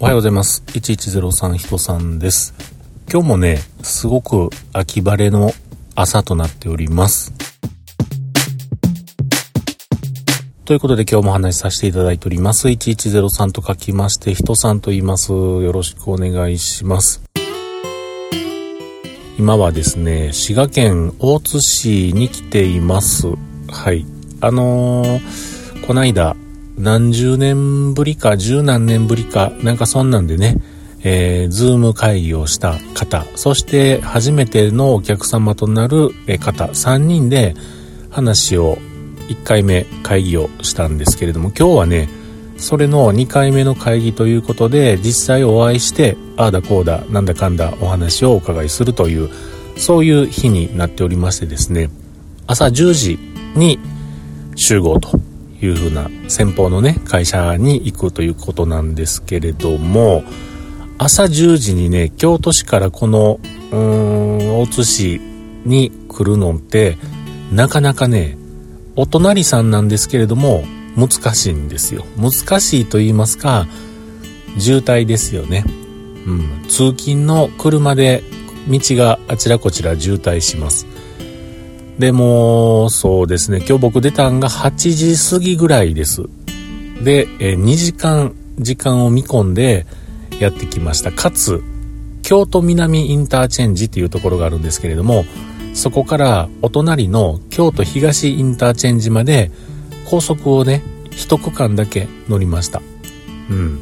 おはようございます。1103人さんです。今日もね、すごく秋晴れの朝となっております。ということで今日もお話しさせていただいております。1103と書きまして、人さんと言います。よろしくお願いします。今はですね、滋賀県大津市に来ています。はい。あのー、こないだ、何十年ぶりか、十何年ぶりか、なんかそんなんでね、えー、ズーム会議をした方、そして初めてのお客様となる方、3人で話を1回目会議をしたんですけれども、今日はね、それの2回目の会議ということで、実際お会いして、ああだこうだ、なんだかんだお話をお伺いするという、そういう日になっておりましてですね、朝10時に集合と。いうふうな先方のね、会社に行くということなんですけれども、朝10時にね、京都市からこの、うーん、大津市に来るのって、なかなかね、お隣さんなんですけれども、難しいんですよ。難しいと言いますか、渋滞ですよね。うん、通勤の車で道があちらこちら渋滞します。でも、そうですね、今日僕出たんが8時過ぎぐらいです。で、え2時間、時間を見込んでやってきました。かつ、京都南インターチェンジっていうところがあるんですけれども、そこからお隣の京都東インターチェンジまで高速をね、一区間だけ乗りました。うん。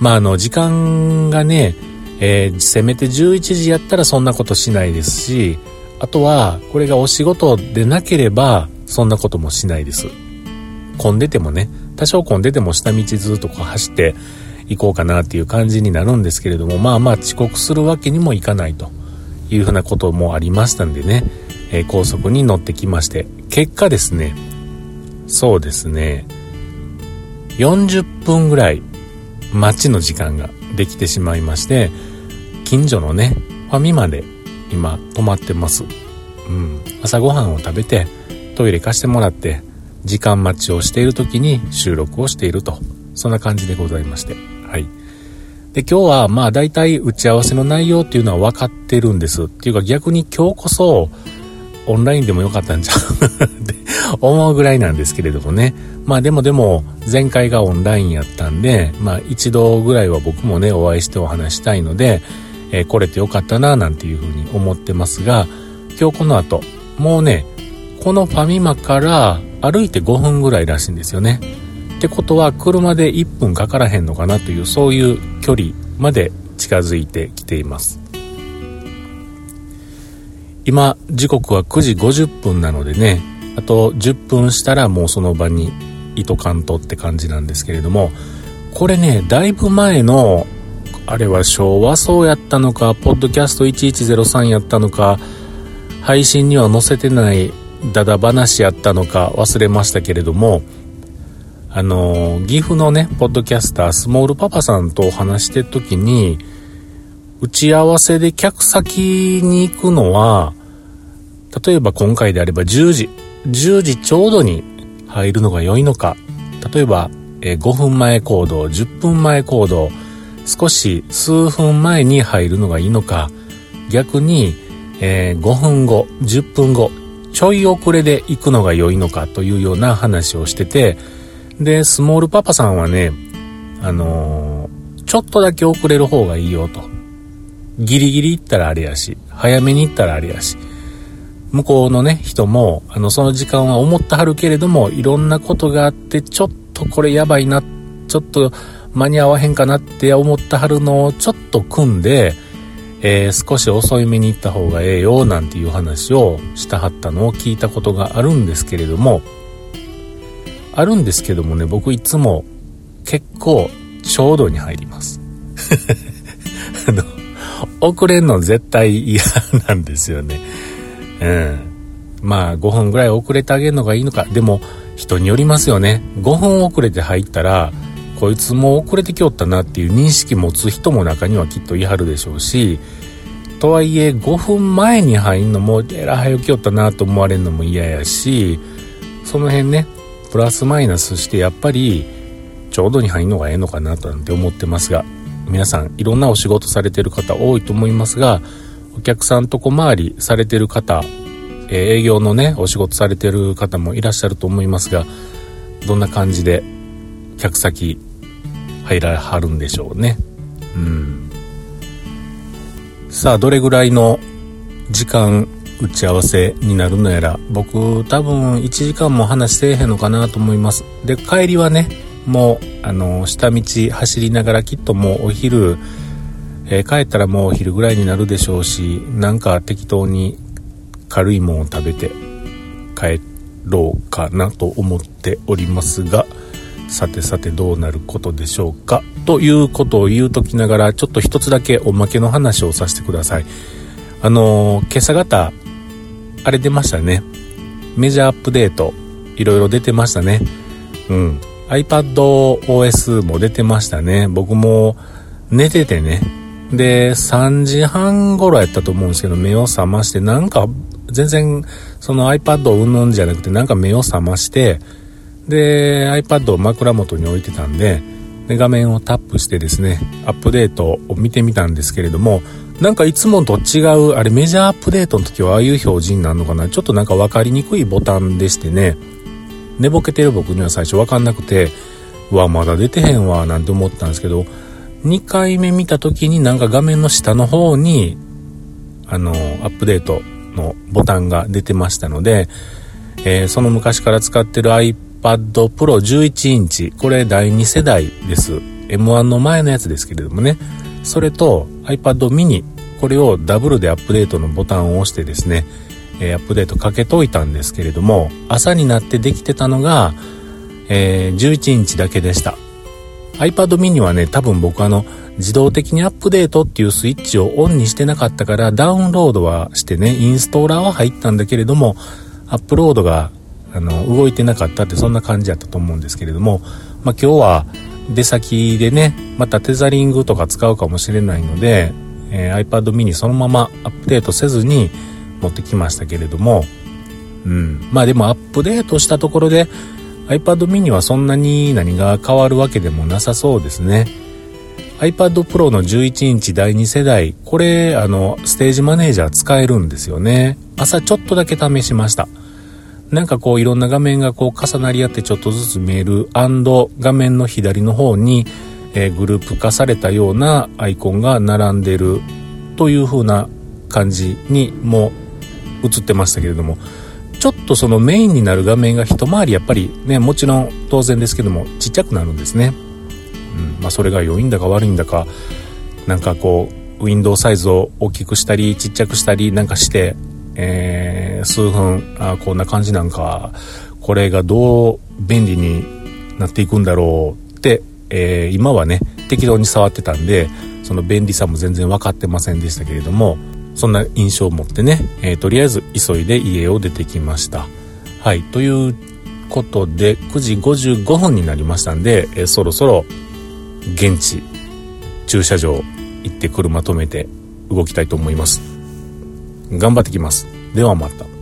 まあ、あの、時間がね、えー、せめて11時やったらそんなことしないですし、あとは、これがお仕事でなければ、そんなこともしないです。混んでてもね、多少混んでても下道ずっとこう走って行こうかなっていう感じになるんですけれども、まあまあ遅刻するわけにもいかないというふうなこともありましたんでね、えー、高速に乗ってきまして、結果ですね、そうですね、40分ぐらい待ちの時間ができてしまいまして、近所のね、ファミマで今泊まってます。うん。朝ごはんを食べて、トイレ貸してもらって、時間待ちをしている時に収録をしていると。そんな感じでございまして。はい。で、今日はまあ大体打ち合わせの内容っていうのは分かってるんです。っていうか逆に今日こそオンラインでもよかったんちゃうって 思うぐらいなんですけれどもね。まあでもでも前回がオンラインやったんで、まあ一度ぐらいは僕もねお会いしてお話したいので、えー、来れてよかったななんていうふうに思ってますが、今日この後、もうね、このファミマから歩いて5分ぐらいらしいんですよね。ってことは車で1分かからへんのかなというそういう距離まで近づいてきています。今時刻は9時50分なのでね、あと10分したらもうその場にいとかんとって感じなんですけれども、これね、だいぶ前のあれは昭和層やったのか、ポッドキャスト1103やったのか、配信には載せてないダダ話やったのか忘れましたけれども、あの、岐阜のね、ポッドキャスター、スモールパパさんとお話してる時に、打ち合わせで客先に行くのは、例えば今回であれば10時、10時ちょうどに入るのが良いのか、例えば、え5分前行動、10分前行動、少し数分前に入るのがいいのか、逆に、えー、5分後、10分後、ちょい遅れで行くのが良いのかというような話をしてて、で、スモールパパさんはね、あのー、ちょっとだけ遅れる方がいいよと。ギリギリ行ったらあれやし、早めに行ったらあれやし。向こうのね、人も、あの、その時間は思ってはるけれども、いろんなことがあって、ちょっとこれやばいな、ちょっと間に合わへんかなって思ったはるのをちょっと組んで、えー、少し遅い目に行った方がええよなんていう話をしたはったのを聞いたことがあるんですけれども、あるんですけどもね、僕いつも結構ちょうどに入ります。あの、遅れんの絶対嫌なんですよね。うん。まあ5分ぐらい遅れてあげるのがいいのか。でも人によりますよね。5分遅れて入ったら、こいつも遅れてきよったなっていう認識持つ人も中にはきっといはるでしょうし、とはいえ5分前に入んのもえら早起きよったなと思われるのも嫌やし、その辺ね、プラスマイナスしてやっぱりちょうどに入んのがええのかなとなんて思ってますが、皆さんいろんなお仕事されてる方多いと思いますが、お客さんと小回りされてる方、え営業のね、お仕事されてる方もいらっしゃると思いますが、どんな感じで客先入らはるんでしょうね。うん。さあ、どれぐらいの時間打ち合わせになるのやら、僕多分1時間も話せえへんのかなと思います。で、帰りはね、もう、あの、下道走りながらきっともうお昼、えー、帰ったらもうお昼ぐらいになるでしょうし、なんか適当に軽いもんを食べて帰ろうかなと思っておりますが、さてさてどうなることでしょうか？ということを言うときながら、ちょっと一つだけおまけの話をさせてください。あのー、今朝方、あれ出ましたね。メジャーアップデート、いろいろ出てましたね。うん。iPadOS も出てましたね。僕も寝ててね。で、3時半頃やったと思うんですけど、目を覚まして、なんか、全然、その iPad をうんぬんじゃなくて、なんか目を覚まして、で、iPad を枕元に置いてたんで、で、画面をタップしてですね、アップデートを見てみたんですけれども、なんかいつもと違う、あれメジャーアップデートの時はああいう表示になるのかな？ちょっとなんか分かりにくいボタンでしてね、寝ぼけてる僕には最初分かんなくて、うわ、まだ出てへんわ、なんて思ったんですけど、2回目見た時になんか画面の下の方に、あの、アップデートのボタンが出てましたので、えー、その昔から使ってる iPad Pro 11インチ、これ第2世代です。M1 の前のやつですけれどもね、それと iPad mini、これをダブルでアップデートのボタンを押してですね、え、アップデートかけといたんですけれども、朝になってできてたのが、えー、11インチだけでした。iPad mini はね、多分僕あの、自動的にアップデートっていうスイッチをオンにしてなかったから、ダウンロードはしてね、インストーラーは入ったんだけれども、アップロードが、あの、動いてなかったってそんな感じだったと思うんですけれども、まあ、今日は出先でね、またテザリングとか使うかもしれないので、えー、iPad mini そのままアップデートせずに持ってきましたけれども、うん。まあでもアップデートしたところで iPad mini はそんなに何が変わるわけでもなさそうですね。iPad Pro の11インチ第2世代、これ、あの、ステージマネージャー使えるんですよね。朝ちょっとだけ試しました。なんかこういろんな画面がこう重なり合ってちょっとずつ見える画面の左の方に、えー、グループ化されたようなアイコンが並んでるという風な感じにも映ってましたけれども、ちょっとそのメインになる画面が一回りやっぱりね、もちろん当然ですけども、ちっちゃくなるんですね。うん、まあそれが良いんだか悪いんだか、なんかこう、ウィンドウサイズを大きくしたり、ちっちゃくしたりなんかして、えー、数分、あこんな感じなんか、これがどう便利になっていくんだろうって、えー、今はね、適当に触ってたんで、その便利さも全然分かってませんでしたけれども、そんな印象を持ってね、えー、とりあえず急いで家を出てきました。はい、ということで、9時55分になりましたんで、えー、そろそろ現地駐車場行って車止めて動きたいと思います。頑張ってきます。ではまた。